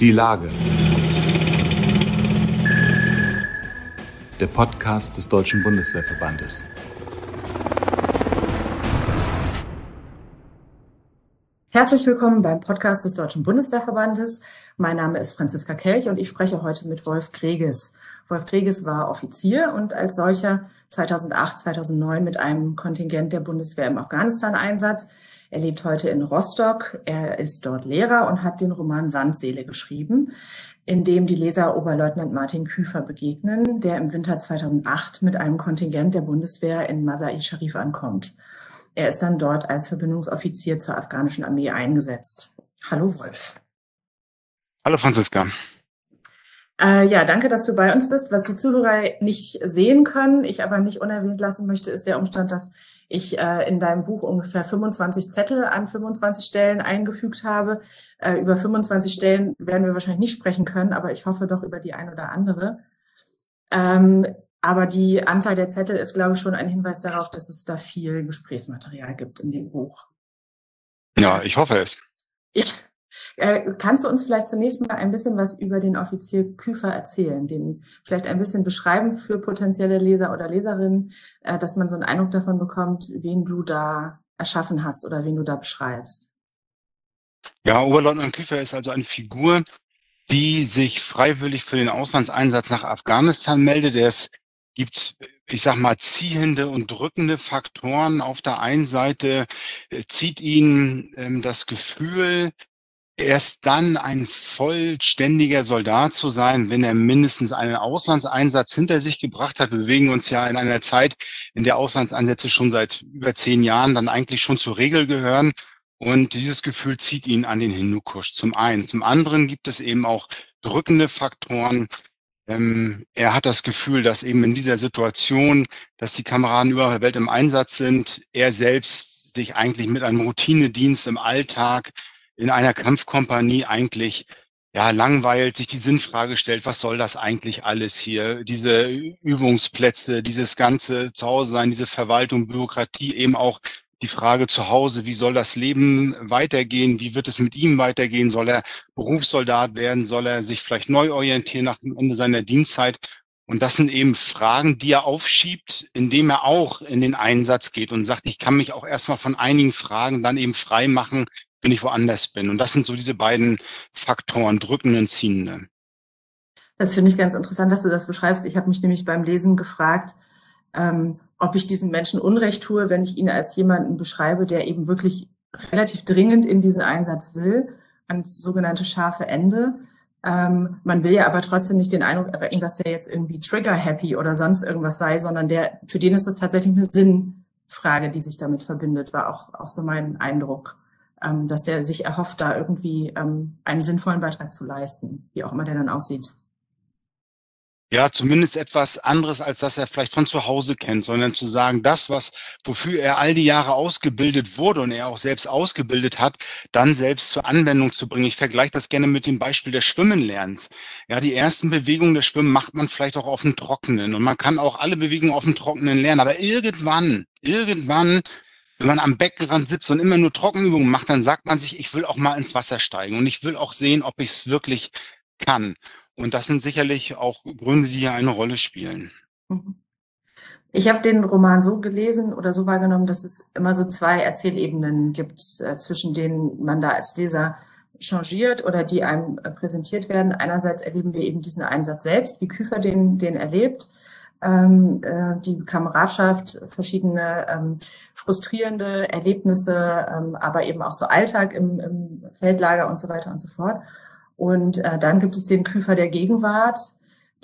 Die Lage. Der Podcast des Deutschen Bundeswehrverbandes. Herzlich willkommen beim Podcast des Deutschen Bundeswehrverbandes. Mein Name ist Franziska Kelch und ich spreche heute mit Wolf Greges. Wolf Greges war Offizier und als solcher 2008, 2009 mit einem Kontingent der Bundeswehr im Afghanistan-Einsatz. Er lebt heute in Rostock. Er ist dort Lehrer und hat den Roman Sandseele geschrieben, in dem die Leser Oberleutnant Martin Küfer begegnen, der im Winter 2008 mit einem Kontingent der Bundeswehr in Masai Sharif ankommt. Er ist dann dort als Verbindungsoffizier zur afghanischen Armee eingesetzt. Hallo Wolf. Hallo Franziska. Äh, ja, danke, dass du bei uns bist. Was die Zuhörer nicht sehen können, ich aber nicht unerwähnt lassen möchte, ist der Umstand, dass ich äh, in deinem Buch ungefähr 25 Zettel an 25 Stellen eingefügt habe. Äh, über 25 Stellen werden wir wahrscheinlich nicht sprechen können, aber ich hoffe doch über die ein oder andere. Ähm, aber die Anzahl der Zettel ist, glaube ich, schon ein Hinweis darauf, dass es da viel Gesprächsmaterial gibt in dem Buch. Ja, ich hoffe es. Ja. Äh, kannst du uns vielleicht zunächst mal ein bisschen was über den Offizier Küfer erzählen, den vielleicht ein bisschen beschreiben für potenzielle Leser oder Leserinnen, äh, dass man so einen Eindruck davon bekommt, wen du da erschaffen hast oder wen du da beschreibst? Ja, Oberleutnant Küfer ist also eine Figur, die sich freiwillig für den Auslandseinsatz nach Afghanistan meldet. Ist gibt, ich sag mal, ziehende und drückende Faktoren. Auf der einen Seite äh, zieht ihn ähm, das Gefühl, erst dann ein vollständiger Soldat zu sein, wenn er mindestens einen Auslandseinsatz hinter sich gebracht hat. Wir bewegen uns ja in einer Zeit, in der Auslandseinsätze schon seit über zehn Jahren dann eigentlich schon zur Regel gehören. Und dieses Gefühl zieht ihn an den Hindukusch zum einen. Zum anderen gibt es eben auch drückende Faktoren, ähm, er hat das Gefühl, dass eben in dieser Situation, dass die Kameraden überall der Welt im Einsatz sind, er selbst sich eigentlich mit einem Routinedienst im Alltag in einer Kampfkompanie eigentlich ja langweilt, sich die Sinnfrage stellt, was soll das eigentlich alles hier? Diese Übungsplätze, dieses ganze Zuhause sein, diese Verwaltung, Bürokratie, eben auch die Frage zu Hause, wie soll das Leben weitergehen? Wie wird es mit ihm weitergehen? Soll er Berufssoldat werden? Soll er sich vielleicht neu orientieren nach dem Ende seiner Dienstzeit? Und das sind eben Fragen, die er aufschiebt, indem er auch in den Einsatz geht und sagt, ich kann mich auch erstmal von einigen Fragen dann eben frei machen, wenn ich woanders bin. Und das sind so diese beiden Faktoren, drückende und ziehende. Das finde ich ganz interessant, dass du das beschreibst. Ich habe mich nämlich beim Lesen gefragt, ähm, ob ich diesen Menschen Unrecht tue, wenn ich ihn als jemanden beschreibe, der eben wirklich relativ dringend in diesen Einsatz will, ans sogenannte scharfe Ende. Ähm, man will ja aber trotzdem nicht den Eindruck erwecken, dass der jetzt irgendwie trigger-happy oder sonst irgendwas sei, sondern der, für den ist das tatsächlich eine Sinnfrage, die sich damit verbindet, war auch, auch so mein Eindruck, ähm, dass der sich erhofft, da irgendwie ähm, einen sinnvollen Beitrag zu leisten, wie auch immer der dann aussieht ja, zumindest etwas anderes, als das er vielleicht von zu Hause kennt, sondern zu sagen, das, was, wofür er all die Jahre ausgebildet wurde und er auch selbst ausgebildet hat, dann selbst zur Anwendung zu bringen. Ich vergleiche das gerne mit dem Beispiel des Schwimmenlernens. Ja, die ersten Bewegungen des Schwimmen macht man vielleicht auch auf dem Trockenen und man kann auch alle Bewegungen auf dem Trockenen lernen, aber irgendwann, irgendwann wenn man am Beckenrand sitzt und immer nur Trockenübungen macht, dann sagt man sich, ich will auch mal ins Wasser steigen und ich will auch sehen, ob ich es wirklich kann. Und das sind sicherlich auch Gründe, die hier eine Rolle spielen. Mhm. Ich habe den Roman so gelesen oder so wahrgenommen, dass es immer so zwei Erzählebenen gibt, äh, zwischen denen man da als Leser changiert oder die einem äh, präsentiert werden. Einerseits erleben wir eben diesen Einsatz selbst, wie Küfer den, den erlebt, ähm, äh, die Kameradschaft, verschiedene ähm, frustrierende Erlebnisse, ähm, aber eben auch so Alltag im, im Feldlager und so weiter und so fort. Und äh, dann gibt es den Küfer der Gegenwart,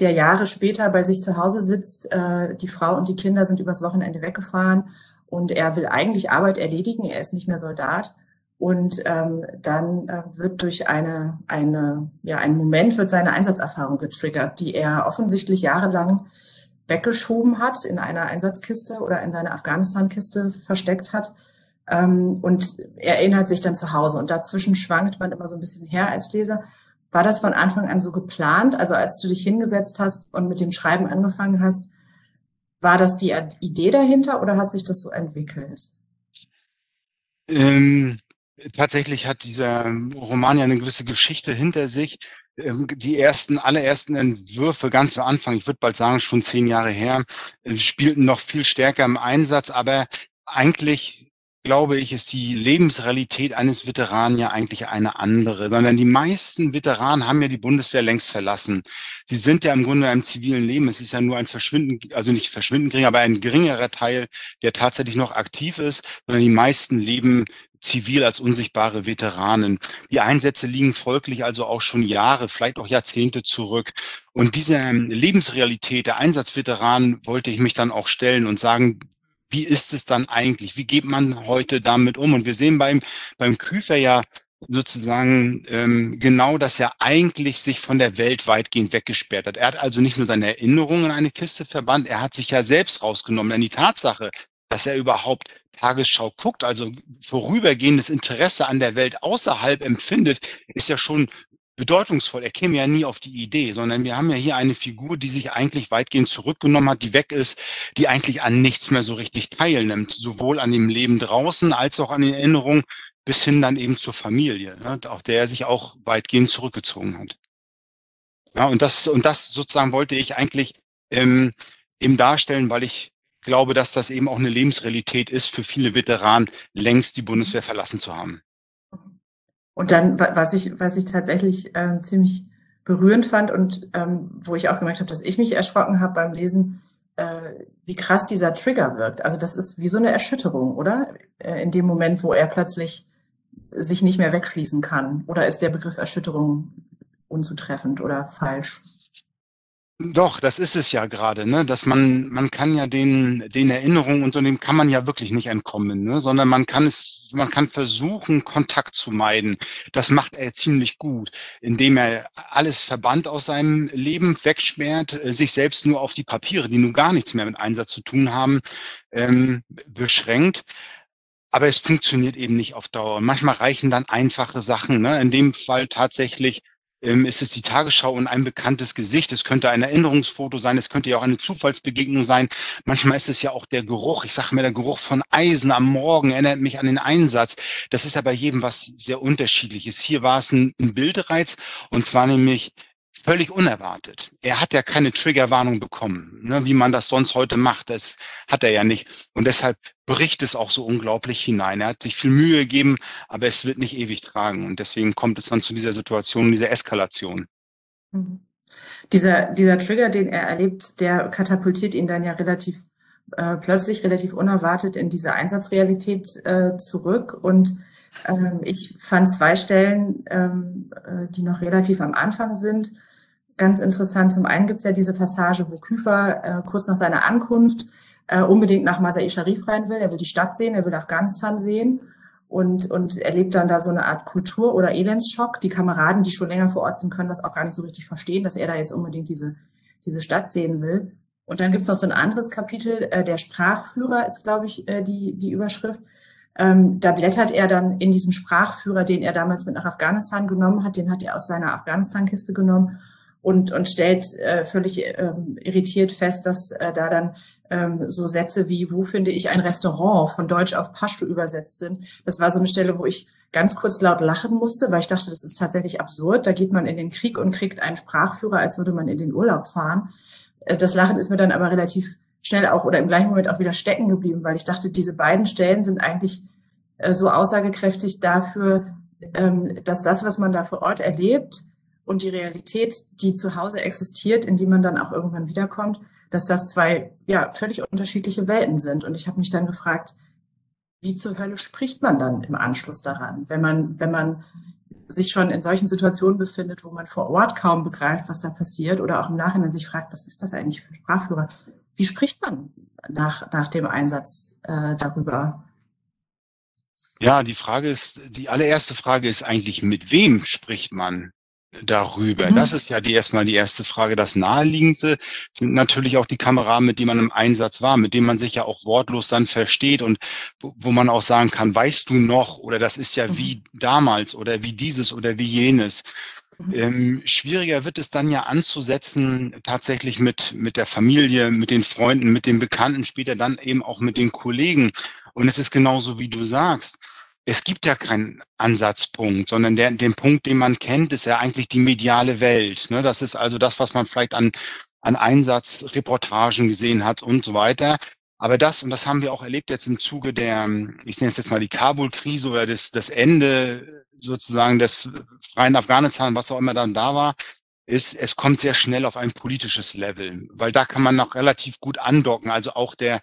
der Jahre später bei sich zu Hause sitzt. Äh, die Frau und die Kinder sind übers Wochenende weggefahren und er will eigentlich Arbeit erledigen. Er ist nicht mehr Soldat. Und ähm, dann äh, wird durch eine, eine, ja, ein Moment wird seine Einsatzerfahrung getriggert, die er offensichtlich jahrelang weggeschoben hat, in einer Einsatzkiste oder in seiner Afghanistan-Kiste versteckt hat. Ähm, und er erinnert sich dann zu Hause. Und dazwischen schwankt man immer so ein bisschen her als Leser. War das von Anfang an so geplant? Also als du dich hingesetzt hast und mit dem Schreiben angefangen hast, war das die Idee dahinter oder hat sich das so entwickelt? Ähm, tatsächlich hat dieser Roman ja eine gewisse Geschichte hinter sich. Ähm, die ersten, allerersten Entwürfe ganz am Anfang, ich würde bald sagen schon zehn Jahre her, äh, spielten noch viel stärker im Einsatz, aber eigentlich glaube ich, ist die Lebensrealität eines Veteranen ja eigentlich eine andere, sondern die meisten Veteranen haben ja die Bundeswehr längst verlassen. Sie sind ja im Grunde im zivilen Leben. Es ist ja nur ein verschwinden, also nicht verschwinden gering, aber ein geringerer Teil, der tatsächlich noch aktiv ist, sondern die meisten leben zivil als unsichtbare Veteranen. Die Einsätze liegen folglich also auch schon Jahre, vielleicht auch Jahrzehnte zurück. Und diese ähm, Lebensrealität der Einsatzveteranen wollte ich mich dann auch stellen und sagen, wie ist es dann eigentlich? Wie geht man heute damit um? Und wir sehen beim, beim Küfer ja sozusagen ähm, genau, dass er eigentlich sich von der Welt weitgehend weggesperrt hat. Er hat also nicht nur seine Erinnerungen in eine Kiste verbannt, er hat sich ja selbst rausgenommen. Denn die Tatsache, dass er überhaupt Tagesschau guckt, also vorübergehendes Interesse an der Welt außerhalb empfindet, ist ja schon bedeutungsvoll. Er käme ja nie auf die Idee, sondern wir haben ja hier eine Figur, die sich eigentlich weitgehend zurückgenommen hat, die weg ist, die eigentlich an nichts mehr so richtig teilnimmt, sowohl an dem Leben draußen als auch an den Erinnerungen bis hin dann eben zur Familie, ne, auf der er sich auch weitgehend zurückgezogen hat. Ja, und das, und das sozusagen wollte ich eigentlich ähm, eben darstellen, weil ich glaube, dass das eben auch eine Lebensrealität ist für viele Veteranen, längst die Bundeswehr verlassen zu haben. Und dann, was ich, was ich tatsächlich äh, ziemlich berührend fand und ähm, wo ich auch gemerkt habe, dass ich mich erschrocken habe beim Lesen, äh, wie krass dieser Trigger wirkt. Also das ist wie so eine Erschütterung, oder? Äh, in dem Moment, wo er plötzlich sich nicht mehr wegschließen kann. Oder ist der Begriff Erschütterung unzutreffend oder falsch? Doch, das ist es ja gerade, ne? Dass man, man kann ja den, den Erinnerungen und so dem kann man ja wirklich nicht entkommen, ne? Sondern man kann es, man kann versuchen, Kontakt zu meiden. Das macht er ziemlich gut, indem er alles verbannt aus seinem Leben wegsperrt, äh, sich selbst nur auf die Papiere, die nun gar nichts mehr mit Einsatz zu tun haben, ähm, beschränkt. Aber es funktioniert eben nicht auf Dauer. Manchmal reichen dann einfache Sachen, ne? In dem Fall tatsächlich ähm, ist es die Tagesschau und ein bekanntes Gesicht. Es könnte ein Erinnerungsfoto sein, es könnte ja auch eine Zufallsbegegnung sein. Manchmal ist es ja auch der Geruch. Ich sage mir, der Geruch von Eisen am Morgen erinnert mich an den Einsatz. Das ist ja bei jedem was sehr unterschiedliches. Hier war es ein, ein Bildreiz und zwar nämlich völlig unerwartet. Er hat ja keine Triggerwarnung bekommen, ne, wie man das sonst heute macht. Das hat er ja nicht. Und deshalb bricht es auch so unglaublich hinein. Er hat sich viel Mühe gegeben, aber es wird nicht ewig tragen. Und deswegen kommt es dann zu dieser Situation, dieser Eskalation. Mhm. Dieser, dieser Trigger, den er erlebt, der katapultiert ihn dann ja relativ äh, plötzlich, relativ unerwartet in diese Einsatzrealität äh, zurück. Und ähm, ich fand zwei Stellen, ähm, äh, die noch relativ am Anfang sind, ganz interessant. Zum einen gibt es ja diese Passage, wo Küfer äh, kurz nach seiner Ankunft äh, unbedingt nach Masai Sharif rein will. Er will die Stadt sehen, er will Afghanistan sehen und, und erlebt dann da so eine Art Kultur- oder Elendsschock. Die Kameraden, die schon länger vor Ort sind, können das auch gar nicht so richtig verstehen, dass er da jetzt unbedingt diese, diese Stadt sehen will. Und dann gibt's noch so ein anderes Kapitel, äh, der Sprachführer ist, glaube ich, äh, die, die Überschrift. Ähm, da blättert er dann in diesem Sprachführer, den er damals mit nach Afghanistan genommen hat, den hat er aus seiner Afghanistan-Kiste genommen und, und stellt äh, völlig ähm, irritiert fest, dass äh, da dann ähm, so Sätze wie, wo finde ich ein Restaurant von Deutsch auf Pashto übersetzt sind. Das war so eine Stelle, wo ich ganz kurz laut lachen musste, weil ich dachte, das ist tatsächlich absurd. Da geht man in den Krieg und kriegt einen Sprachführer, als würde man in den Urlaub fahren. Äh, das Lachen ist mir dann aber relativ schnell auch oder im gleichen Moment auch wieder stecken geblieben, weil ich dachte, diese beiden Stellen sind eigentlich äh, so aussagekräftig dafür, ähm, dass das, was man da vor Ort erlebt, und die Realität, die zu Hause existiert, in die man dann auch irgendwann wiederkommt, dass das zwei ja völlig unterschiedliche Welten sind. Und ich habe mich dann gefragt, wie zur Hölle spricht man dann im Anschluss daran, wenn man, wenn man sich schon in solchen Situationen befindet, wo man vor Ort kaum begreift, was da passiert, oder auch im Nachhinein sich fragt, was ist das eigentlich für Sprachführer? Wie spricht man nach, nach dem Einsatz äh, darüber? Ja, die Frage ist, die allererste Frage ist eigentlich, mit wem spricht man? Darüber? Mhm. Das ist ja die erstmal die erste Frage. Das naheliegendste sind natürlich auch die Kameraden, mit denen man im Einsatz war, mit denen man sich ja auch wortlos dann versteht und wo, wo man auch sagen kann, weißt du noch, oder das ist ja mhm. wie damals oder wie dieses oder wie jenes. Mhm. Ähm, schwieriger wird es dann ja anzusetzen, tatsächlich mit, mit der Familie, mit den Freunden, mit den Bekannten, später dann eben auch mit den Kollegen. Und es ist genauso, wie du sagst es gibt ja keinen Ansatzpunkt, sondern der, den Punkt, den man kennt, ist ja eigentlich die mediale Welt. Ne? Das ist also das, was man vielleicht an, an Einsatzreportagen gesehen hat und so weiter. Aber das, und das haben wir auch erlebt jetzt im Zuge der, ich nenne es jetzt mal die Kabul-Krise oder das, das Ende sozusagen des freien Afghanistan, was auch immer dann da war, ist, es kommt sehr schnell auf ein politisches Level, weil da kann man noch relativ gut andocken. Also auch der,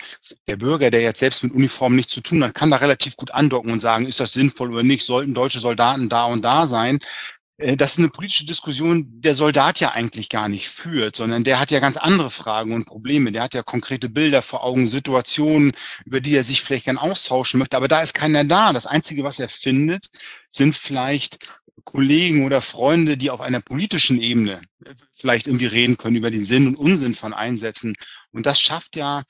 der Bürger, der jetzt selbst mit Uniform nichts zu tun hat, kann da relativ gut andocken und sagen, ist das sinnvoll oder nicht, sollten deutsche Soldaten da und da sein. Äh, das ist eine politische Diskussion, der Soldat ja eigentlich gar nicht führt, sondern der hat ja ganz andere Fragen und Probleme. Der hat ja konkrete Bilder vor Augen, Situationen, über die er sich vielleicht gern austauschen möchte. Aber da ist keiner da. Das Einzige, was er findet, sind vielleicht Kollegen oder Freunde, die auf einer politischen Ebene vielleicht irgendwie reden können über den Sinn und Unsinn von Einsätzen. Und das schafft ja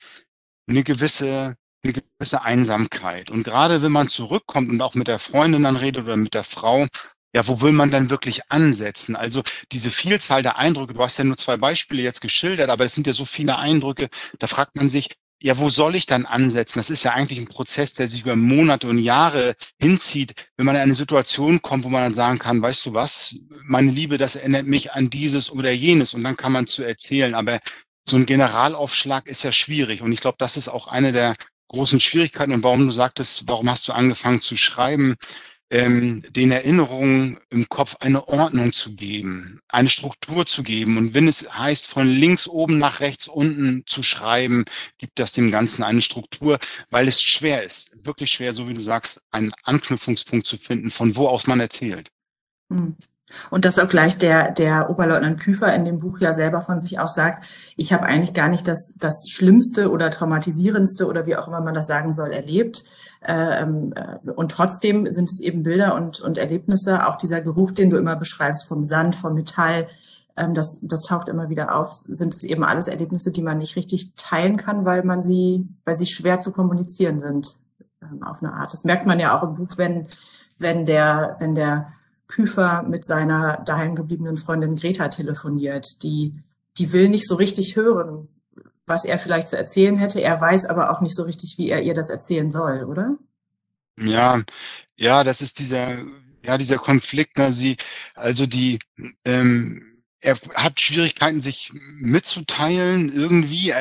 eine gewisse eine gewisse Einsamkeit. Und gerade wenn man zurückkommt und auch mit der Freundin dann redet oder mit der Frau, ja, wo will man dann wirklich ansetzen? Also diese Vielzahl der Eindrücke, du hast ja nur zwei Beispiele jetzt geschildert, aber es sind ja so viele Eindrücke, da fragt man sich, ja, wo soll ich dann ansetzen? Das ist ja eigentlich ein Prozess, der sich über Monate und Jahre hinzieht, wenn man in eine Situation kommt, wo man dann sagen kann, weißt du was, meine Liebe, das erinnert mich an dieses oder jenes und dann kann man zu erzählen. Aber so ein Generalaufschlag ist ja schwierig und ich glaube, das ist auch eine der großen Schwierigkeiten und warum du sagtest, warum hast du angefangen zu schreiben? Ähm, den Erinnerungen im Kopf eine Ordnung zu geben, eine Struktur zu geben. Und wenn es heißt, von links oben nach rechts unten zu schreiben, gibt das dem Ganzen eine Struktur, weil es schwer ist, wirklich schwer, so wie du sagst, einen Anknüpfungspunkt zu finden, von wo aus man erzählt. Hm. Und dass auch gleich der, der Oberleutnant Küfer in dem Buch ja selber von sich auch sagt, ich habe eigentlich gar nicht das, das Schlimmste oder Traumatisierendste oder wie auch immer man das sagen soll, erlebt. Ähm, äh, und trotzdem sind es eben Bilder und, und Erlebnisse, auch dieser Geruch, den du immer beschreibst, vom Sand, vom Metall, ähm, das, das taucht immer wieder auf, sind es eben alles Erlebnisse, die man nicht richtig teilen kann, weil man sie, weil sie schwer zu kommunizieren sind, ähm, auf eine Art. Das merkt man ja auch im Buch, wenn, wenn der, wenn der Küfer mit seiner daheim gebliebenen Freundin Greta telefoniert. Die, die will nicht so richtig hören, was er vielleicht zu erzählen hätte. Er weiß aber auch nicht so richtig, wie er ihr das erzählen soll, oder? Ja, ja, das ist dieser, ja, dieser Konflikt. Ne? Sie, also die, ähm, er hat Schwierigkeiten, sich mitzuteilen irgendwie.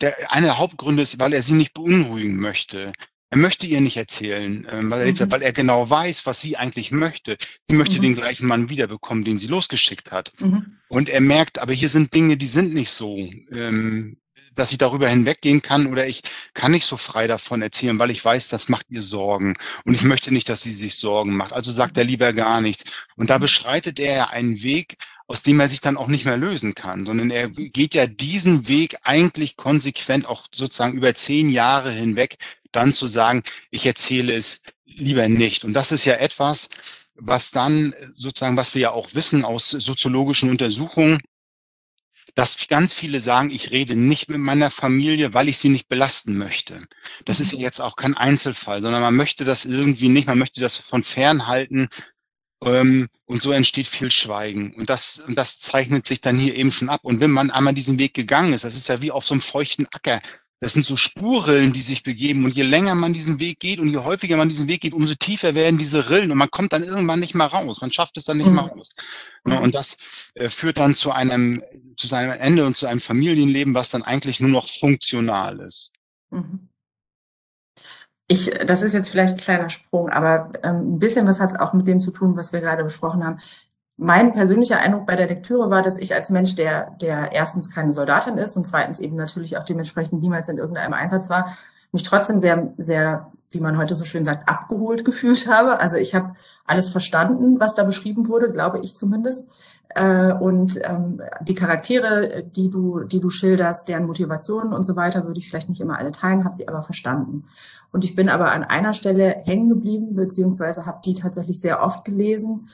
Der, eine der Hauptgründe ist, weil er sie nicht beunruhigen möchte. Er möchte ihr nicht erzählen, ähm, weil, er, mhm. weil er genau weiß, was sie eigentlich möchte. Sie möchte mhm. den gleichen Mann wiederbekommen, den sie losgeschickt hat. Mhm. Und er merkt, aber hier sind Dinge, die sind nicht so, ähm, dass ich darüber hinweggehen kann oder ich kann nicht so frei davon erzählen, weil ich weiß, das macht ihr Sorgen. Und ich möchte nicht, dass sie sich Sorgen macht. Also sagt er lieber gar nichts. Und da mhm. beschreitet er ja einen Weg, aus dem er sich dann auch nicht mehr lösen kann, sondern er geht ja diesen Weg eigentlich konsequent auch sozusagen über zehn Jahre hinweg, dann zu sagen, ich erzähle es lieber nicht. Und das ist ja etwas, was dann sozusagen, was wir ja auch wissen aus soziologischen Untersuchungen, dass ganz viele sagen, ich rede nicht mit meiner Familie, weil ich sie nicht belasten möchte. Das ist ja jetzt auch kein Einzelfall, sondern man möchte das irgendwie nicht, man möchte das von fern halten. Und so entsteht viel Schweigen. Und das, und das zeichnet sich dann hier eben schon ab. Und wenn man einmal diesen Weg gegangen ist, das ist ja wie auf so einem feuchten Acker, das sind so Spurrillen, die sich begeben. Und je länger man diesen Weg geht und je häufiger man diesen Weg geht, umso tiefer werden diese Rillen. Und man kommt dann irgendwann nicht mehr raus. Man schafft es dann nicht mhm. mehr raus. Und das äh, führt dann zu einem, zu seinem Ende und zu einem Familienleben, was dann eigentlich nur noch funktional ist. Mhm. Ich, das ist jetzt vielleicht ein kleiner Sprung, aber ähm, ein bisschen was hat es auch mit dem zu tun, was wir gerade besprochen haben. Mein persönlicher Eindruck bei der Lektüre war, dass ich als Mensch, der, der erstens keine Soldatin ist und zweitens eben natürlich auch dementsprechend niemals in irgendeinem Einsatz war, mich trotzdem sehr, sehr, wie man heute so schön sagt, abgeholt gefühlt habe. Also ich habe alles verstanden, was da beschrieben wurde, glaube ich zumindest. Äh, und ähm, die Charaktere, die du, die du schilderst, deren Motivationen und so weiter, würde ich vielleicht nicht immer alle teilen, habe sie aber verstanden. Und ich bin aber an einer Stelle hängen geblieben, beziehungsweise habe die tatsächlich sehr oft gelesen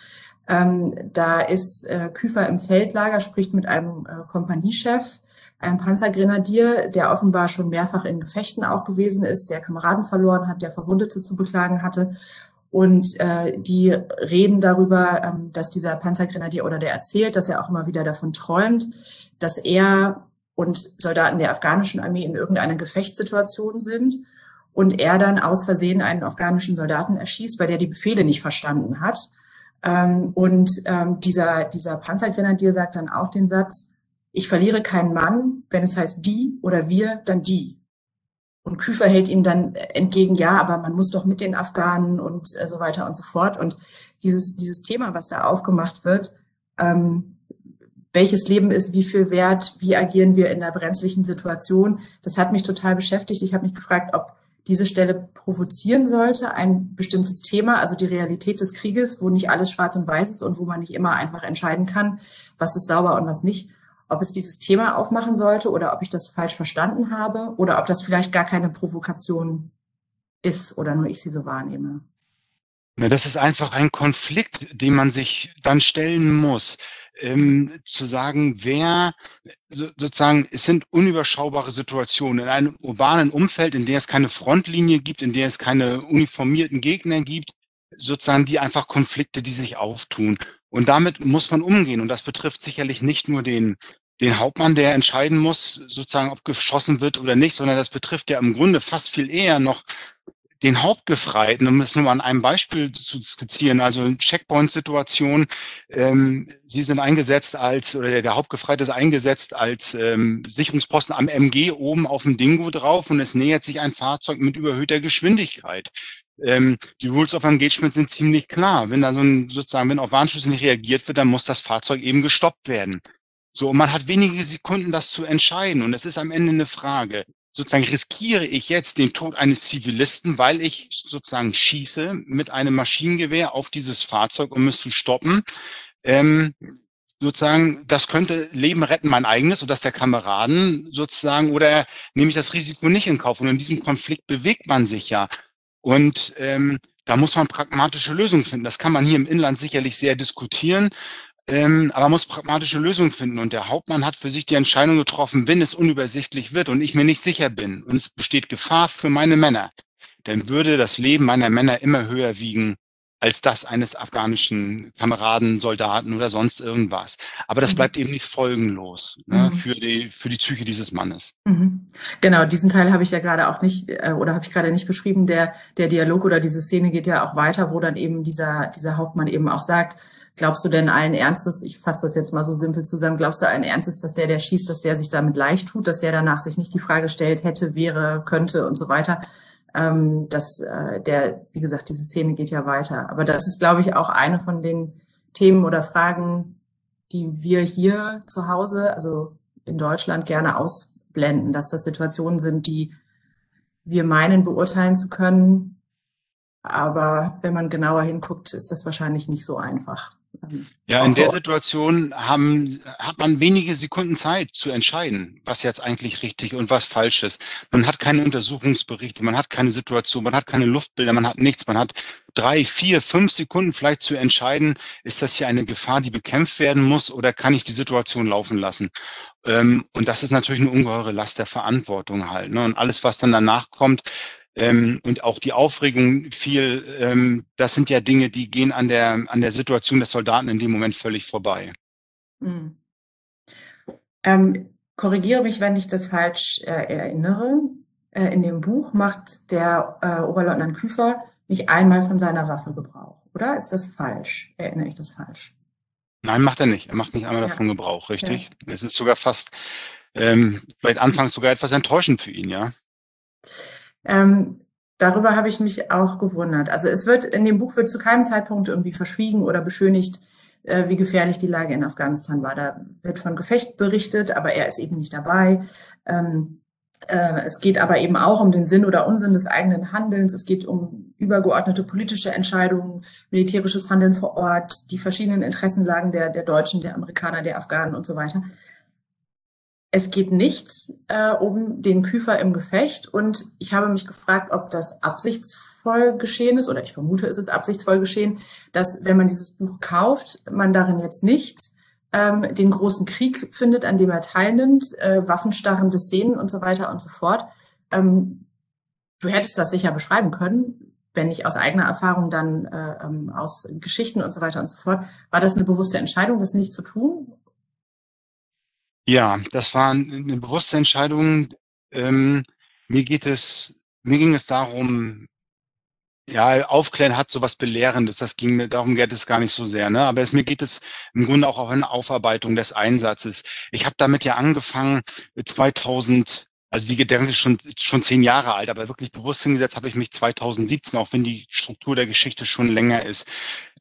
ähm, da ist äh, Küfer im Feldlager, spricht mit einem äh, Kompaniechef, einem Panzergrenadier, der offenbar schon mehrfach in Gefechten auch gewesen ist, der Kameraden verloren hat, der Verwundete zu beklagen hatte. Und äh, die reden darüber, ähm, dass dieser Panzergrenadier oder der erzählt, dass er auch immer wieder davon träumt, dass er und Soldaten der afghanischen Armee in irgendeiner Gefechtssituation sind und er dann aus Versehen einen afghanischen Soldaten erschießt, weil der die Befehle nicht verstanden hat. Ähm, und ähm, dieser, dieser Panzergrenadier sagt dann auch den Satz, ich verliere keinen Mann, wenn es heißt die oder wir, dann die. Und Küfer hält ihm dann entgegen, ja, aber man muss doch mit den Afghanen und äh, so weiter und so fort. Und dieses, dieses Thema, was da aufgemacht wird, ähm, welches Leben ist wie viel wert, wie agieren wir in einer brenzlichen Situation, das hat mich total beschäftigt. Ich habe mich gefragt, ob diese Stelle provozieren sollte, ein bestimmtes Thema, also die Realität des Krieges, wo nicht alles schwarz und weiß ist und wo man nicht immer einfach entscheiden kann, was ist sauber und was nicht, ob es dieses Thema aufmachen sollte oder ob ich das falsch verstanden habe oder ob das vielleicht gar keine Provokation ist oder nur ich sie so wahrnehme. Na, das ist einfach ein Konflikt, den man sich dann stellen muss ähm, zu sagen, wer so, sozusagen, es sind unüberschaubare Situationen in einem urbanen Umfeld, in der es keine Frontlinie gibt, in der es keine uniformierten Gegner gibt, sozusagen die einfach Konflikte, die sich auftun. Und damit muss man umgehen. Und das betrifft sicherlich nicht nur den, den Hauptmann, der entscheiden muss, sozusagen, ob geschossen wird oder nicht, sondern das betrifft ja im Grunde fast viel eher noch den Hauptgefreiten, um es nur an einem Beispiel zu skizzieren, also Checkpoint-Situation, ähm, Sie sind eingesetzt als, oder der Hauptgefreite ist eingesetzt als ähm, Sicherungsposten am MG oben auf dem Dingo drauf und es nähert sich ein Fahrzeug mit überhöhter Geschwindigkeit. Ähm, die Rules of Engagement sind ziemlich klar. Wenn da so ein, sozusagen, wenn auf Warnschüsse nicht reagiert wird, dann muss das Fahrzeug eben gestoppt werden. So, und man hat wenige Sekunden, das zu entscheiden. Und es ist am Ende eine Frage sozusagen riskiere ich jetzt den Tod eines Zivilisten, weil ich sozusagen schieße mit einem Maschinengewehr auf dieses Fahrzeug, um es zu stoppen. Ähm, sozusagen, das könnte Leben retten, mein eigenes oder das der Kameraden sozusagen, oder nehme ich das Risiko nicht in Kauf? Und in diesem Konflikt bewegt man sich ja. Und ähm, da muss man pragmatische Lösungen finden. Das kann man hier im Inland sicherlich sehr diskutieren. Ähm, aber man muss pragmatische Lösungen finden. Und der Hauptmann hat für sich die Entscheidung getroffen, wenn es unübersichtlich wird und ich mir nicht sicher bin und es besteht Gefahr für meine Männer, dann würde das Leben meiner Männer immer höher wiegen als das eines afghanischen Kameraden, Soldaten oder sonst irgendwas. Aber das mhm. bleibt eben nicht folgenlos ne, mhm. für, die, für die Psyche dieses Mannes. Mhm. Genau, diesen Teil habe ich ja gerade auch nicht äh, oder habe ich gerade nicht beschrieben. Der, der Dialog oder diese Szene geht ja auch weiter, wo dann eben dieser, dieser Hauptmann eben auch sagt, Glaubst du denn allen Ernstes, ich fasse das jetzt mal so simpel zusammen, glaubst du allen Ernstes, dass der, der schießt, dass der sich damit leicht tut, dass der danach sich nicht die Frage stellt hätte, wäre, könnte und so weiter? Ähm, dass äh, der, wie gesagt, diese Szene geht ja weiter. Aber das ist, glaube ich, auch eine von den Themen oder Fragen, die wir hier zu Hause, also in Deutschland, gerne ausblenden, dass das Situationen sind, die wir meinen beurteilen zu können. Aber wenn man genauer hinguckt, ist das wahrscheinlich nicht so einfach. Ja, in der Situation haben, hat man wenige Sekunden Zeit zu entscheiden, was jetzt eigentlich richtig und was falsch ist. Man hat keine Untersuchungsberichte, man hat keine Situation, man hat keine Luftbilder, man hat nichts. Man hat drei, vier, fünf Sekunden vielleicht zu entscheiden, ist das hier eine Gefahr, die bekämpft werden muss oder kann ich die Situation laufen lassen? Ähm, und das ist natürlich eine ungeheure Last der Verantwortung halt. Ne? Und alles, was dann danach kommt, ähm, und auch die Aufregung viel, ähm, das sind ja Dinge, die gehen an der, an der Situation des Soldaten in dem Moment völlig vorbei. Mhm. Ähm, korrigiere mich, wenn ich das falsch äh, erinnere. Äh, in dem Buch macht der äh, Oberleutnant Küfer nicht einmal von seiner Waffe Gebrauch, oder? Ist das falsch? Erinnere ich das falsch? Nein, macht er nicht. Er macht nicht einmal ja. davon Gebrauch, richtig? Ja. Es ist sogar fast, ähm, vielleicht anfangs sogar etwas enttäuschend für ihn, ja. Ähm, darüber habe ich mich auch gewundert. Also es wird in dem Buch wird zu keinem Zeitpunkt irgendwie verschwiegen oder beschönigt, äh, wie gefährlich die Lage in Afghanistan war. Da wird von Gefecht berichtet, aber er ist eben nicht dabei. Ähm, äh, es geht aber eben auch um den Sinn oder Unsinn des eigenen Handelns. Es geht um übergeordnete politische Entscheidungen, militärisches Handeln vor Ort, die verschiedenen Interessenlagen der, der Deutschen, der Amerikaner, der Afghanen und so weiter. Es geht nicht äh, um den Küfer im Gefecht und ich habe mich gefragt, ob das absichtsvoll geschehen ist oder ich vermute, es ist absichtsvoll geschehen, dass wenn man dieses Buch kauft, man darin jetzt nicht ähm, den großen Krieg findet, an dem er teilnimmt, äh, waffenstarrende Szenen und so weiter und so fort. Ähm, du hättest das sicher beschreiben können, wenn nicht aus eigener Erfahrung, dann äh, ähm, aus Geschichten und so weiter und so fort. War das eine bewusste Entscheidung, das nicht zu tun? Ja, das war eine bewusste Entscheidung. Ähm, mir geht es mir ging es darum, ja, aufklären hat so was Belehrendes. Das ging mir, darum geht es gar nicht so sehr. Ne? Aber es, mir geht es im Grunde auch auf eine Aufarbeitung des Einsatzes. Ich habe damit ja angefangen 2000, also die Gedanke ist schon, schon zehn Jahre alt, aber wirklich bewusst hingesetzt habe ich mich 2017, auch wenn die Struktur der Geschichte schon länger ist.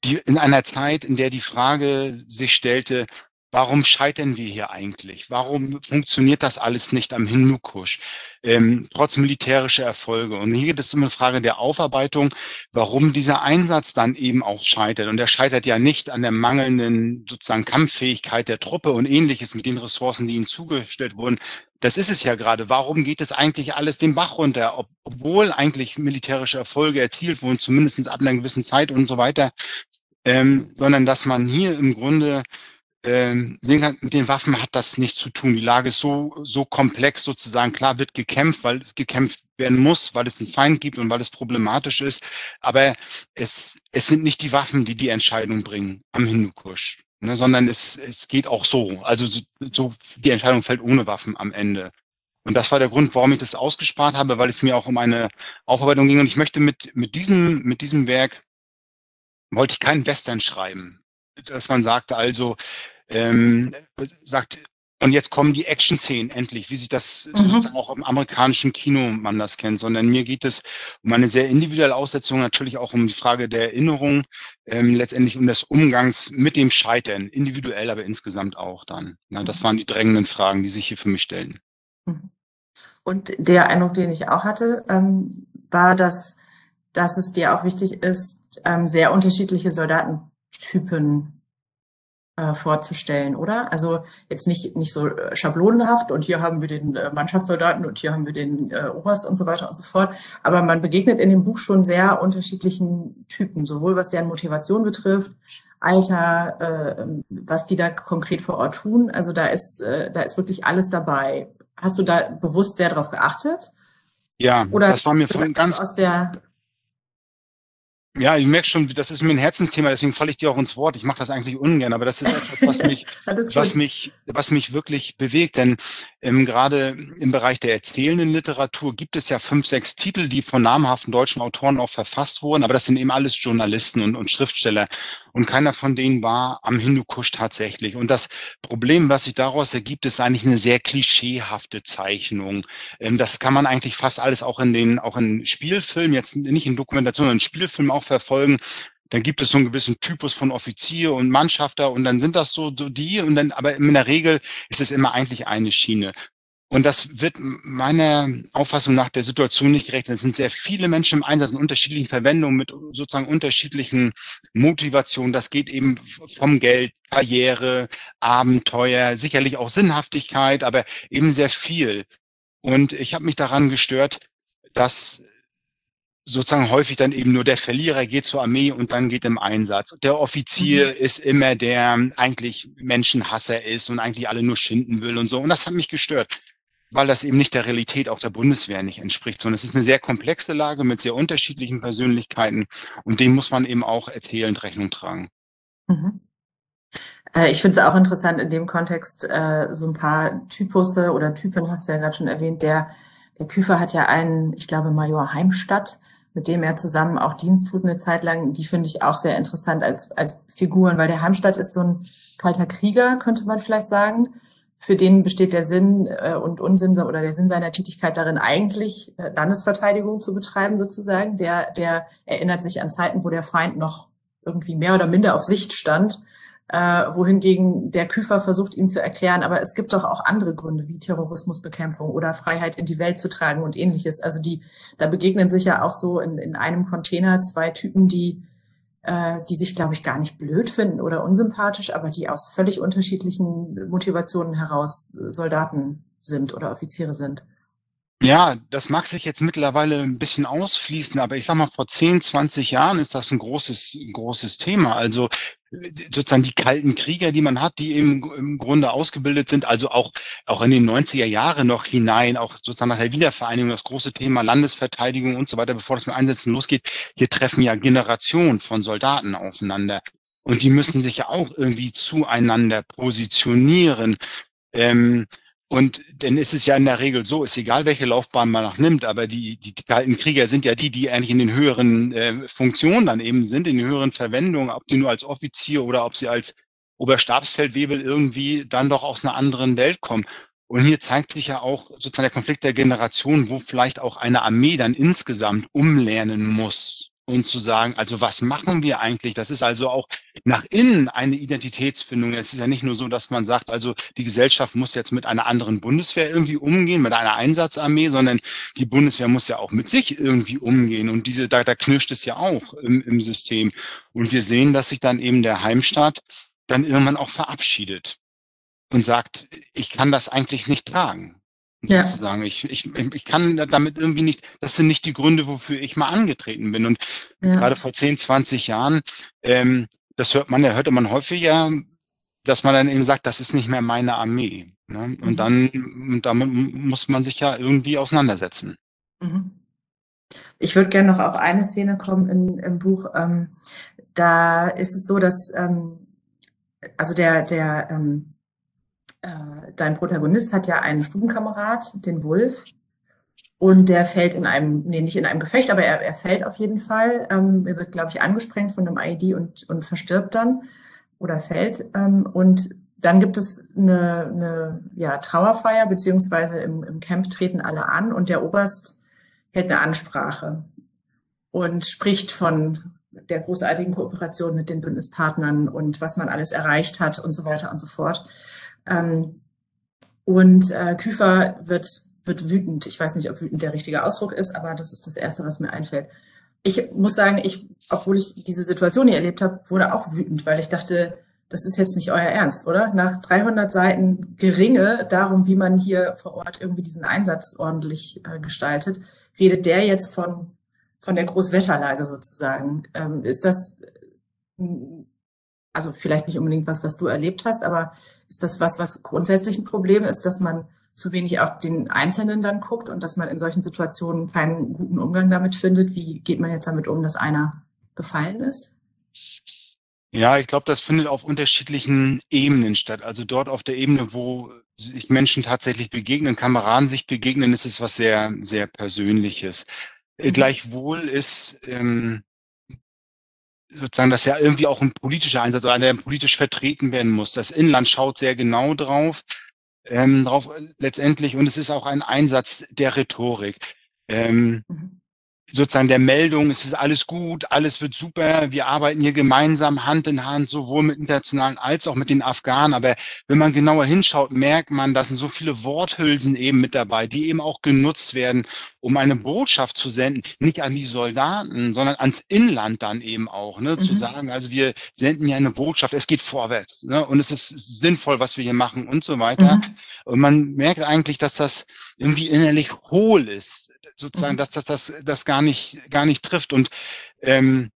Die, in einer Zeit, in der die Frage sich stellte, Warum scheitern wir hier eigentlich? Warum funktioniert das alles nicht am Hindukusch, ähm, trotz militärischer Erfolge? Und hier geht es um eine Frage der Aufarbeitung, warum dieser Einsatz dann eben auch scheitert. Und er scheitert ja nicht an der mangelnden sozusagen Kampffähigkeit der Truppe und ähnliches mit den Ressourcen, die ihnen zugestellt wurden. Das ist es ja gerade. Warum geht es eigentlich alles den Bach runter, Ob, obwohl eigentlich militärische Erfolge erzielt wurden, zumindest ab einer gewissen Zeit und so weiter, ähm, sondern dass man hier im Grunde ähm, mit den Waffen hat das nichts zu tun. Die Lage ist so, so komplex sozusagen. Klar wird gekämpft, weil es gekämpft werden muss, weil es einen Feind gibt und weil es problematisch ist. Aber es, es sind nicht die Waffen, die die Entscheidung bringen am Hindukusch, ne, sondern es, es geht auch so. Also so, so die Entscheidung fällt ohne Waffen am Ende. Und das war der Grund, warum ich das ausgespart habe, weil es mir auch um eine Aufarbeitung ging. Und ich möchte mit, mit diesem, mit diesem Werk wollte ich keinen Western schreiben. Dass man sagte also, ähm, sagt, und jetzt kommen die Action-Szenen endlich, wie sich das mhm. auch im amerikanischen Kino man das kennt, sondern mir geht es um eine sehr individuelle Aussetzung, natürlich auch um die Frage der Erinnerung, ähm, letztendlich um das Umgangs mit dem Scheitern, individuell, aber insgesamt auch dann. Ja, das waren die drängenden Fragen, die sich hier für mich stellen. Mhm. Und der Eindruck, den ich auch hatte, ähm, war, dass, dass es dir auch wichtig ist, ähm, sehr unterschiedliche Soldatentypen äh, vorzustellen, oder? Also jetzt nicht, nicht so äh, schablonenhaft und hier haben wir den äh, Mannschaftssoldaten und hier haben wir den äh, Oberst und so weiter und so fort. Aber man begegnet in dem Buch schon sehr unterschiedlichen Typen, sowohl was deren Motivation betrifft, Alter, äh, was die da konkret vor Ort tun. Also da ist, äh, da ist wirklich alles dabei. Hast du da bewusst sehr darauf geachtet? Ja, Oder das war mir von ganz aus der ja, ich merke schon, das ist mir ein Herzensthema, deswegen falle ich dir auch ins Wort. Ich mache das eigentlich ungern, aber das ist etwas, was mich, was mich, was mich wirklich bewegt. Denn ähm, gerade im Bereich der erzählenden Literatur gibt es ja fünf, sechs Titel, die von namhaften deutschen Autoren auch verfasst wurden, aber das sind eben alles Journalisten und, und Schriftsteller. Und keiner von denen war am Hindukusch tatsächlich. Und das Problem, was sich daraus ergibt, ist eigentlich eine sehr klischeehafte Zeichnung. Ähm, das kann man eigentlich fast alles auch in den, auch in Spielfilmen, jetzt nicht in Dokumentationen, sondern in Spielfilmen auch verfolgen, dann gibt es so einen gewissen Typus von Offizier und Mannschafter und dann sind das so, so die und dann, aber in der Regel ist es immer eigentlich eine Schiene. Und das wird meiner Auffassung nach der Situation nicht gerecht. Es sind sehr viele Menschen im Einsatz in unterschiedlichen Verwendungen mit sozusagen unterschiedlichen Motivationen. Das geht eben vom Geld, Karriere, Abenteuer, sicherlich auch Sinnhaftigkeit, aber eben sehr viel. Und ich habe mich daran gestört, dass sozusagen häufig dann eben nur der Verlierer geht zur Armee und dann geht im Einsatz. Der Offizier mhm. ist immer der eigentlich Menschenhasser ist und eigentlich alle nur schinden will und so. Und das hat mich gestört, weil das eben nicht der Realität auch der Bundeswehr nicht entspricht, sondern es ist eine sehr komplexe Lage mit sehr unterschiedlichen Persönlichkeiten und dem muss man eben auch erzählend Rechnung tragen. Mhm. Äh, ich finde es auch interessant in dem Kontext, äh, so ein paar Typusse oder Typen hast du ja gerade schon erwähnt, der der Küfer hat ja einen, ich glaube, Major Heimstatt, mit dem er zusammen auch Dienst tut eine Zeit lang. Die finde ich auch sehr interessant als, als Figuren, weil der Heimstatt ist so ein kalter Krieger, könnte man vielleicht sagen. Für den besteht der Sinn äh, und Unsinn oder der Sinn seiner Tätigkeit darin, eigentlich äh, Landesverteidigung zu betreiben, sozusagen. Der, der erinnert sich an Zeiten, wo der Feind noch irgendwie mehr oder minder auf Sicht stand äh, wohingegen der Küfer versucht, ihm zu erklären, aber es gibt doch auch andere Gründe, wie Terrorismusbekämpfung oder Freiheit in die Welt zu tragen und ähnliches. Also die, da begegnen sich ja auch so in, in einem Container zwei Typen, die, äh, die sich, glaube ich, gar nicht blöd finden oder unsympathisch, aber die aus völlig unterschiedlichen Motivationen heraus Soldaten sind oder Offiziere sind. Ja, das mag sich jetzt mittlerweile ein bisschen ausfließen, aber ich sag mal, vor 10, 20 Jahren ist das ein großes, großes Thema. Also sozusagen die kalten Krieger, die man hat, die eben im Grunde ausgebildet sind, also auch, auch in den 90er Jahre noch hinein, auch sozusagen nach der Wiedervereinigung, das große Thema Landesverteidigung und so weiter, bevor das mit Einsätzen losgeht. Hier treffen ja Generationen von Soldaten aufeinander. Und die müssen sich ja auch irgendwie zueinander positionieren. Ähm, Und dann ist es ja in der Regel so, ist egal, welche Laufbahn man noch nimmt, aber die, die, die kalten Krieger sind ja die, die eigentlich in den höheren äh, Funktionen dann eben sind, in den höheren Verwendungen, ob die nur als Offizier oder ob sie als Oberstabsfeldwebel irgendwie dann doch aus einer anderen Welt kommen. Und hier zeigt sich ja auch sozusagen der Konflikt der Generation, wo vielleicht auch eine Armee dann insgesamt umlernen muss und zu sagen, also was machen wir eigentlich? Das ist also auch nach innen eine Identitätsfindung. Es ist ja nicht nur so, dass man sagt, also die Gesellschaft muss jetzt mit einer anderen Bundeswehr irgendwie umgehen, mit einer Einsatzarmee, sondern die Bundeswehr muss ja auch mit sich irgendwie umgehen. Und diese, da, da knirscht es ja auch im, im System. Und wir sehen, dass sich dann eben der Heimstaat dann irgendwann auch verabschiedet und sagt, ich kann das eigentlich nicht tragen. Ja. Sozusagen. Ich, ich, ich kann damit irgendwie nicht, das sind nicht die Gründe, wofür ich mal angetreten bin. Und ja. gerade vor 10, 20 Jahren, ähm, das hört man, ja, hörte man häufiger, dass man dann eben sagt, das ist nicht mehr meine Armee. Ne? Und mhm. dann, und damit muss man sich ja irgendwie auseinandersetzen. Mhm. Ich würde gerne noch auf eine Szene kommen in, im Buch. Ähm, da ist es so, dass ähm, also der, der ähm, äh, dein Protagonist hat ja einen Stubenkamerad, den Wolf, und der fällt in einem, nee, nicht in einem Gefecht, aber er, er fällt auf jeden Fall. Ähm, er wird, glaube ich, angesprengt von einem IED und, und verstirbt dann oder fällt. Ähm, und dann gibt es eine, eine ja, Trauerfeier, beziehungsweise im, im Camp treten alle an und der Oberst hält eine Ansprache und spricht von der großartigen Kooperation mit den Bündnispartnern und was man alles erreicht hat und so weiter und so fort. Ähm, und äh, Küfer wird, wird wütend. Ich weiß nicht, ob wütend der richtige Ausdruck ist, aber das ist das Erste, was mir einfällt. Ich muss sagen, ich, obwohl ich diese Situation hier erlebt habe, wurde auch wütend, weil ich dachte, das ist jetzt nicht euer Ernst, oder? Nach 300 Seiten Geringe darum, wie man hier vor Ort irgendwie diesen Einsatz ordentlich äh, gestaltet, redet der jetzt von, von der Großwetterlage sozusagen. Ähm, ist das also vielleicht nicht unbedingt was, was du erlebt hast, aber ist das was, was grundsätzlich ein Problem ist, dass man zu wenig auf den Einzelnen dann guckt und dass man in solchen Situationen keinen guten Umgang damit findet? Wie geht man jetzt damit um, dass einer gefallen ist? Ja, ich glaube, das findet auf unterschiedlichen Ebenen statt. Also dort auf der Ebene, wo sich Menschen tatsächlich begegnen, Kameraden sich begegnen, ist es was sehr, sehr Persönliches. Mhm. Gleichwohl ist ähm, sozusagen das ja irgendwie auch ein politischer Einsatz oder der politisch vertreten werden muss. Das Inland schaut sehr genau drauf, ähm, drauf letztendlich und es ist auch ein Einsatz der Rhetorik. Ähm, mhm sozusagen der Meldung, es ist alles gut, alles wird super, wir arbeiten hier gemeinsam Hand in Hand, sowohl mit internationalen als auch mit den Afghanen. Aber wenn man genauer hinschaut, merkt man, da sind so viele Worthülsen eben mit dabei, die eben auch genutzt werden, um eine Botschaft zu senden, nicht an die Soldaten, sondern ans Inland dann eben auch, ne, mhm. zu sagen, also wir senden ja eine Botschaft, es geht vorwärts, ne, und es ist sinnvoll, was wir hier machen und so weiter. Mhm. Und man merkt eigentlich, dass das irgendwie innerlich hohl ist sozusagen, mhm. dass das, das das gar nicht, gar nicht trifft. Und ähm,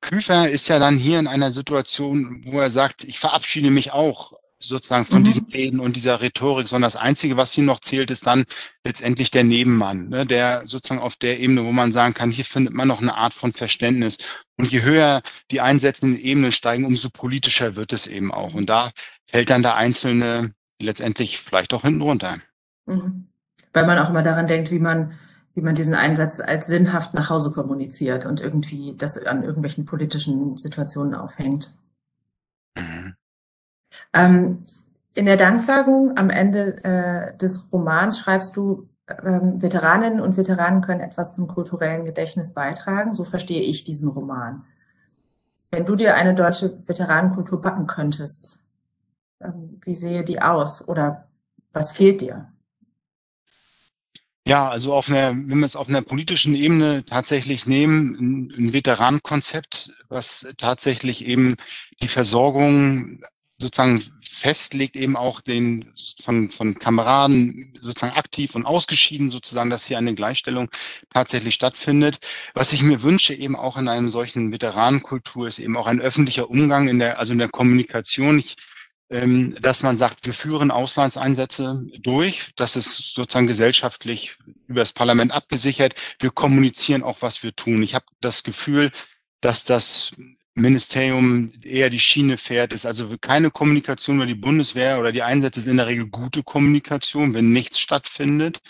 Küfer ist ja dann hier in einer Situation, wo er sagt, ich verabschiede mich auch sozusagen von mhm. diesen Reden und dieser Rhetorik, sondern das Einzige, was hier noch zählt, ist dann letztendlich der Nebenmann, ne, der sozusagen auf der Ebene, wo man sagen kann, hier findet man noch eine Art von Verständnis. Und je höher die einsetzenden Ebenen steigen, umso politischer wird es eben auch. Und da fällt dann der Einzelne letztendlich vielleicht auch hinten runter. Mhm. Weil man auch immer daran denkt, wie man wie man diesen Einsatz als sinnhaft nach Hause kommuniziert und irgendwie das an irgendwelchen politischen Situationen aufhängt. Mhm. Ähm, in der Danksagung am Ende äh, des Romans schreibst du, ähm, Veteraninnen und Veteranen können etwas zum kulturellen Gedächtnis beitragen. So verstehe ich diesen Roman. Wenn du dir eine deutsche Veteranenkultur backen könntest, ähm, wie sehe die aus oder was fehlt dir? Ja, also auf einer, wenn wir es auf einer politischen Ebene tatsächlich nehmen, ein, ein Veteranenkonzept, was tatsächlich eben die Versorgung sozusagen festlegt, eben auch den von, von Kameraden sozusagen aktiv und ausgeschieden sozusagen, dass hier eine Gleichstellung tatsächlich stattfindet. Was ich mir wünsche, eben auch in einem solchen Veteranenkultur, ist eben auch ein öffentlicher Umgang in der, also in der Kommunikation. Ich dass man sagt, wir führen Auslandseinsätze durch. Das ist sozusagen gesellschaftlich über das Parlament abgesichert. Wir kommunizieren auch, was wir tun. Ich habe das Gefühl, dass das Ministerium eher die Schiene fährt, ist also keine Kommunikation über die Bundeswehr oder die Einsätze ist in der Regel gute Kommunikation, wenn nichts stattfindet.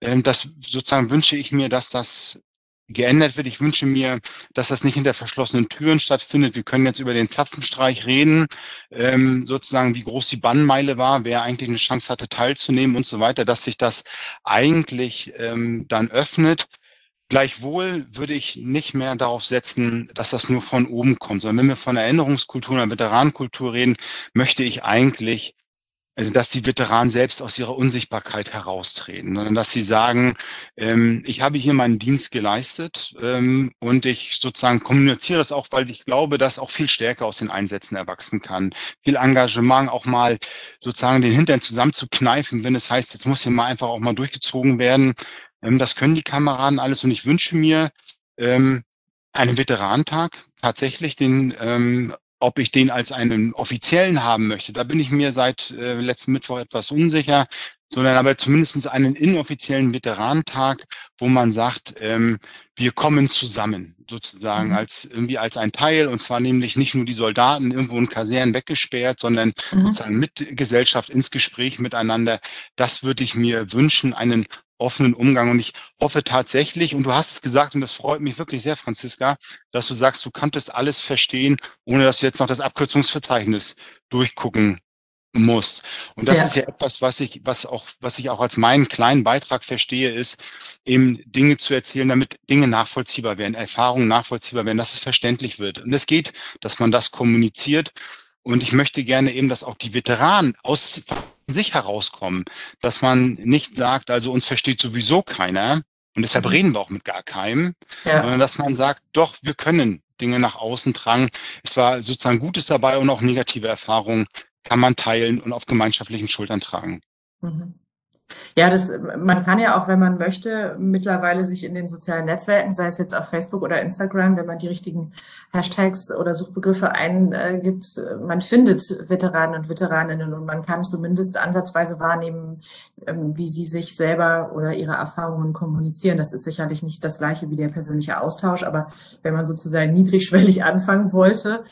Ähm, das sozusagen wünsche ich mir, dass das geändert wird. Ich wünsche mir, dass das nicht hinter verschlossenen Türen stattfindet. Wir können jetzt über den Zapfenstreich reden, ähm, sozusagen, wie groß die Bannmeile war, wer eigentlich eine Chance hatte, teilzunehmen und so weiter, dass sich das eigentlich ähm, dann öffnet. Gleichwohl würde ich nicht mehr darauf setzen, dass das nur von oben kommt, sondern wenn wir von Erinnerungskultur oder Veteranenkultur reden, möchte ich eigentlich dass die Veteranen selbst aus ihrer Unsichtbarkeit heraustreten, sondern dass sie sagen, ähm, ich habe hier meinen Dienst geleistet ähm, und ich sozusagen kommuniziere das auch, weil ich glaube, dass auch viel stärker aus den Einsätzen erwachsen kann. Viel Engagement auch mal sozusagen den Hintern zusammenzukneifen, wenn es heißt, jetzt muss hier mal einfach auch mal durchgezogen werden. Ähm, das können die Kameraden alles und ich wünsche mir, ähm, einen Veteranentag tatsächlich, den ähm, ob ich den als einen offiziellen haben möchte, da bin ich mir seit äh, letzten Mittwoch etwas unsicher, sondern aber zumindest einen inoffiziellen Veteranentag, wo man sagt, ähm, wir kommen zusammen, sozusagen, mhm. als irgendwie als ein Teil, und zwar nämlich nicht nur die Soldaten irgendwo in Kasernen weggesperrt, sondern mhm. sozusagen mit Gesellschaft ins Gespräch miteinander. Das würde ich mir wünschen, einen offenen Umgang. Und ich hoffe tatsächlich, und du hast es gesagt, und das freut mich wirklich sehr, Franziska, dass du sagst, du kanntest alles verstehen, ohne dass du jetzt noch das Abkürzungsverzeichnis durchgucken musst. Und das ja. ist ja etwas, was ich, was auch, was ich auch als meinen kleinen Beitrag verstehe, ist, eben Dinge zu erzählen, damit Dinge nachvollziehbar werden, Erfahrungen nachvollziehbar werden, dass es verständlich wird. Und es geht, dass man das kommuniziert. Und ich möchte gerne eben, dass auch die Veteranen aus sich herauskommen, dass man nicht sagt, also uns versteht sowieso keiner und deshalb mhm. reden wir auch mit gar keinem, ja. sondern dass man sagt, doch, wir können Dinge nach außen tragen. Es war sozusagen Gutes dabei und auch negative Erfahrungen kann man teilen und auf gemeinschaftlichen Schultern tragen. Mhm. Ja, das, man kann ja auch, wenn man möchte, mittlerweile sich in den sozialen Netzwerken, sei es jetzt auf Facebook oder Instagram, wenn man die richtigen Hashtags oder Suchbegriffe eingibt, man findet Veteranen und Veteraninnen und man kann zumindest ansatzweise wahrnehmen, ähm, wie sie sich selber oder ihre Erfahrungen kommunizieren. Das ist sicherlich nicht das gleiche wie der persönliche Austausch, aber wenn man sozusagen niedrigschwellig anfangen wollte,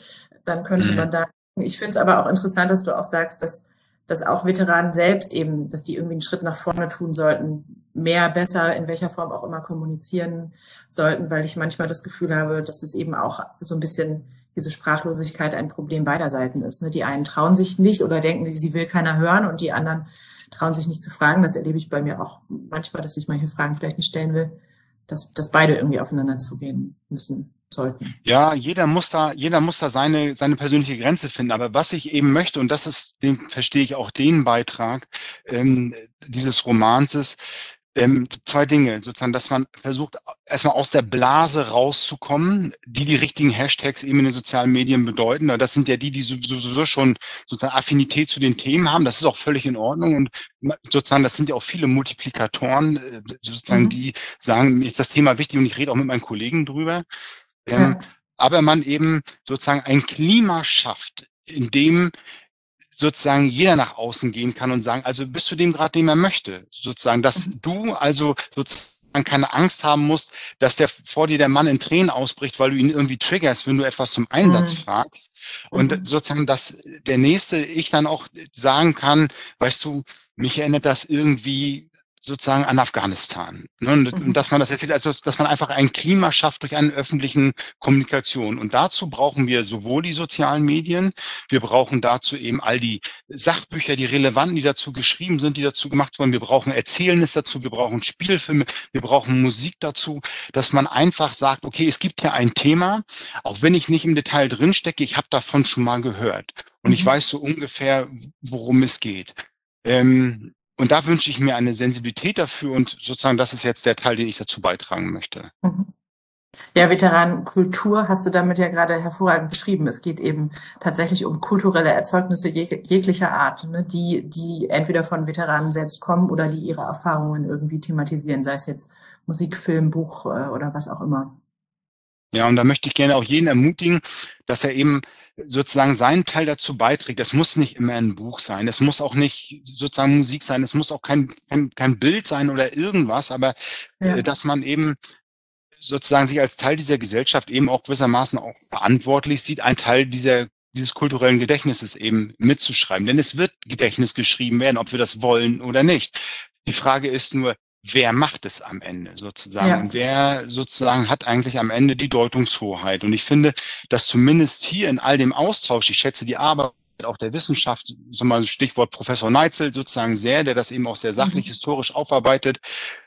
dann könnte mhm. man da, ich finde es aber auch interessant, dass du auch sagst, dass dass auch Veteranen selbst eben, dass die irgendwie einen Schritt nach vorne tun sollten, mehr, besser, in welcher Form auch immer kommunizieren sollten, weil ich manchmal das Gefühl habe, dass es eben auch so ein bisschen diese Sprachlosigkeit ein Problem beider Seiten ist. Ne? Die einen trauen sich nicht oder denken, sie will keiner hören und die anderen trauen sich nicht zu fragen. Das erlebe ich bei mir auch manchmal, dass ich manche Fragen vielleicht nicht stellen will, dass, dass beide irgendwie aufeinander zugehen müssen sollten. Ja, jeder muss da, jeder muss da seine, seine persönliche Grenze finden. Aber was ich eben möchte, und das ist, den verstehe ich auch den Beitrag ähm, dieses Romanses, ähm, zwei Dinge, sozusagen, dass man versucht, erstmal aus der Blase rauszukommen, die die richtigen Hashtags eben in den sozialen Medien bedeuten. Das sind ja die, die sowieso schon sozusagen Affinität zu den Themen haben. Das ist auch völlig in Ordnung. Und sozusagen, das sind ja auch viele Multiplikatoren, äh, sozusagen, mhm. die sagen, mir ist das Thema wichtig und ich rede auch mit meinen Kollegen drüber. Ähm, ja. Aber man eben sozusagen ein Klima schafft, in dem sozusagen jeder nach außen gehen kann und sagen, also bist du dem gerade, dem er möchte, sozusagen, dass mhm. du also sozusagen keine Angst haben musst, dass der vor dir der Mann in Tränen ausbricht, weil du ihn irgendwie triggerst, wenn du etwas zum Einsatz mhm. fragst. Und mhm. sozusagen, dass der nächste ich dann auch sagen kann, weißt du, mich erinnert das irgendwie sozusagen an Afghanistan. Ne? Und, mhm. dass man das erzählt, also dass man einfach ein Klima schafft durch eine öffentlichen Kommunikation. Und dazu brauchen wir sowohl die sozialen Medien, wir brauchen dazu eben all die Sachbücher, die relevanten, die dazu geschrieben sind, die dazu gemacht wurden. Wir brauchen Erzählnis dazu, wir brauchen Spielfilme, wir brauchen Musik dazu, dass man einfach sagt, okay, es gibt ja ein Thema, auch wenn ich nicht im Detail drinstecke, ich habe davon schon mal gehört. Und ich mhm. weiß so ungefähr, worum es geht. Ähm, und da wünsche ich mir eine Sensibilität dafür und sozusagen, das ist jetzt der Teil, den ich dazu beitragen möchte. Mhm. Ja, Veteranenkultur hast du damit ja gerade hervorragend beschrieben. Es geht eben tatsächlich um kulturelle Erzeugnisse jeg jeglicher Art, ne, die, die entweder von Veteranen selbst kommen oder die ihre Erfahrungen irgendwie thematisieren, sei es jetzt Musik, Film, Buch äh, oder was auch immer. Ja, und da möchte ich gerne auch jeden ermutigen, dass er eben sozusagen seinen Teil dazu beiträgt. Das muss nicht immer ein Buch sein, es muss auch nicht sozusagen Musik sein, es muss auch kein, kein, kein Bild sein oder irgendwas, aber ja. äh, dass man eben sozusagen sich als Teil dieser Gesellschaft eben auch gewissermaßen auch verantwortlich sieht, ein Teil dieser dieses kulturellen Gedächtnisses eben mitzuschreiben. Denn es wird Gedächtnis geschrieben werden, ob wir das wollen oder nicht. Die Frage ist nur, wer macht es am Ende sozusagen? Ja. Und wer sozusagen hat eigentlich am Ende die Deutungshoheit? Und ich finde, dass zumindest hier in all dem Austausch, ich schätze die Arbeit auch der Wissenschaft, so mal Stichwort Professor Neitzel sozusagen sehr, der das eben auch sehr sachlich mhm. historisch aufarbeitet,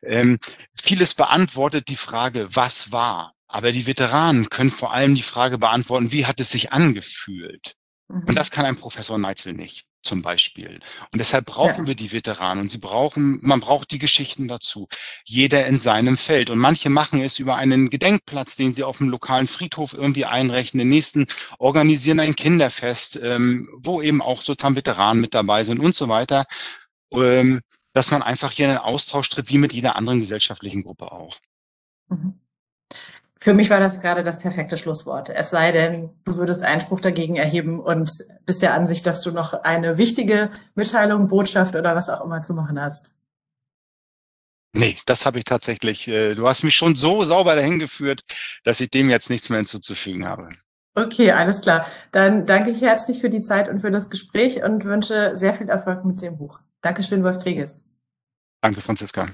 ähm, vieles beantwortet die Frage, was war? Aber die Veteranen können vor allem die Frage beantworten, wie hat es sich angefühlt? Mhm. Und das kann ein Professor Neitzel nicht, zum Beispiel. Und deshalb brauchen ja. wir die Veteranen und sie brauchen, man braucht die Geschichten dazu. Jeder in seinem Feld. Und manche machen es über einen Gedenkplatz, den sie auf dem lokalen Friedhof irgendwie einrechnen. Den nächsten organisieren ein Kinderfest, ähm, wo eben auch sozusagen Veteranen mit dabei sind und so weiter. Ähm, dass man einfach hier in einen Austausch tritt, wie mit jeder anderen gesellschaftlichen Gruppe auch. Mhm. Für mich war das gerade das perfekte Schlusswort. Es sei denn, du würdest Einspruch dagegen erheben und bist der Ansicht, dass du noch eine wichtige Mitteilung, Botschaft oder was auch immer zu machen hast. Nee, das habe ich tatsächlich. Äh, du hast mich schon so sauber dahin geführt, dass ich dem jetzt nichts mehr hinzuzufügen habe. Okay, alles klar. Dann danke ich herzlich für die Zeit und für das Gespräch und wünsche sehr viel Erfolg mit dem Buch. Dankeschön, Wolf Kreges. Danke, Franziska.